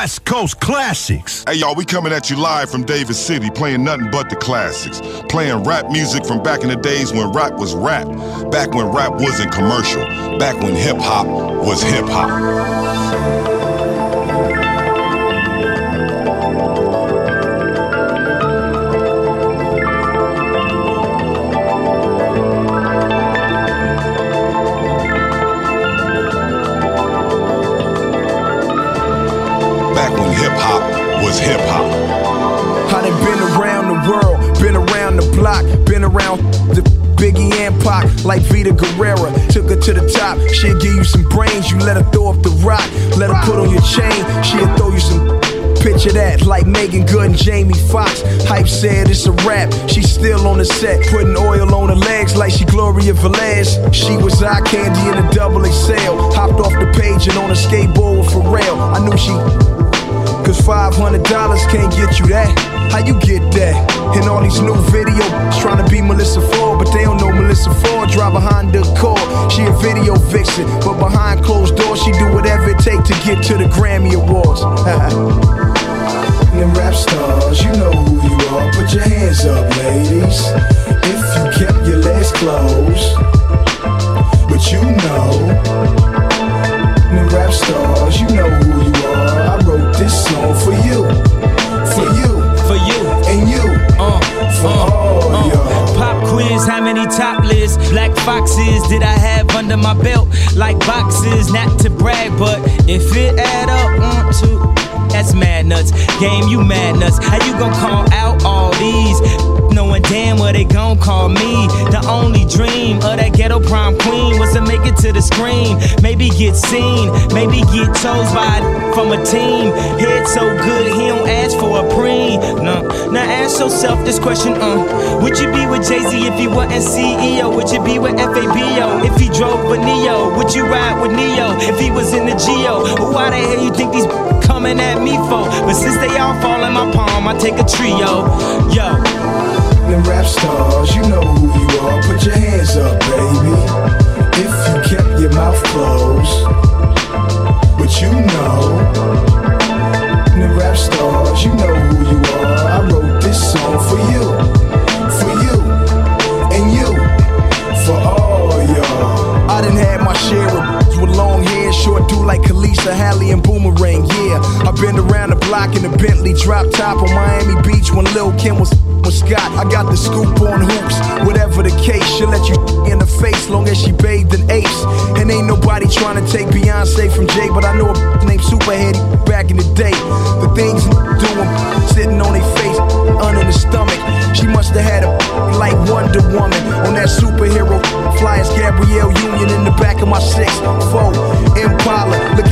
West Coast classics. Hey y'all, we coming at you live from Davis City, playing nothing but the classics. Playing rap music from back in the days when rap was rap. Back when rap wasn't commercial. Back when hip hop was hip hop. Hip hop was hip hop. I done been around the world, been around the block, been around the Biggie and Pac, like Vida Guerra. Took her to the top, she'll give you some brains, you let her throw up the rock. Let her put on your chain, she'll throw you some. Picture that, like Meagan Good and Jamie Foxx. Hype said it's a rap, she's still on the set, putting oil on her legs like she Gloria Velez. She was eye candy in a double XL. Hopped off the $500 can't get you that. How you get that? And all these new videos trying to be Melissa Ford, but they don't know Melissa Ford. Drive behind the core. She a video vixen, but behind closed doors, she do whatever it take to get to the Grammy Awards. Them rap stars, you know who you are. Put your hands up, ladies. If you kept your legs closed, but you know. Them rap stars, you know Black foxes did I have under my belt? Like boxes, not to brag, but if it add up, one, two, that's mad nuts. Game, you mad nuts. How you gon' call out all these? Knowing damn well they gon' call me. The only dream of that ghetto prime queen was to make it to the screen. Maybe get seen, maybe get chose by from a team. Head so good, he yourself this question, uh. Would you be with Jay Z if he wasn't CEO? Would you be with FABO if he drove a Neo? Would you ride with Neo if he was in the Geo? Why the hell you think these coming at me for? But since they all fall in my palm, I take a trio. Yo. Them rap stars, you know who you are. Put your hands like Kalisa, Halle, and Boomerang. Yeah, I've been around the block in a Bentley drop top on Miami Beach when Lil Kim was with Scott. I got the scoop on hoops. Whatever the case, she'll let you in the face long as she bathed in apes. And ain't nobody trying to take Beyonce from Jay, but I know a named Superhead back in the day. The things doing, sitting on their face, under the stomach. She must have had a like Wonder Woman on that superhero. Fly Gabrielle Union in the back of my six four Impala. Look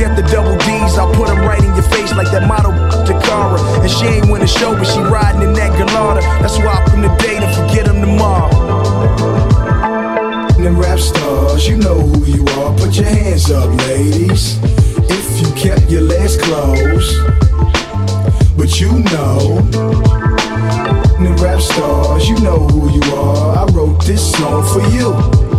that model Tocarra. And she ain't win the show, but she riding in that Gallardo. That's why I from the day to forget them tomorrow. Them rap stars, you know who you are. Put your hands up, ladies. If you kept your legs closed, but you know. Them rap stars, you know who you are. I wrote this song for you.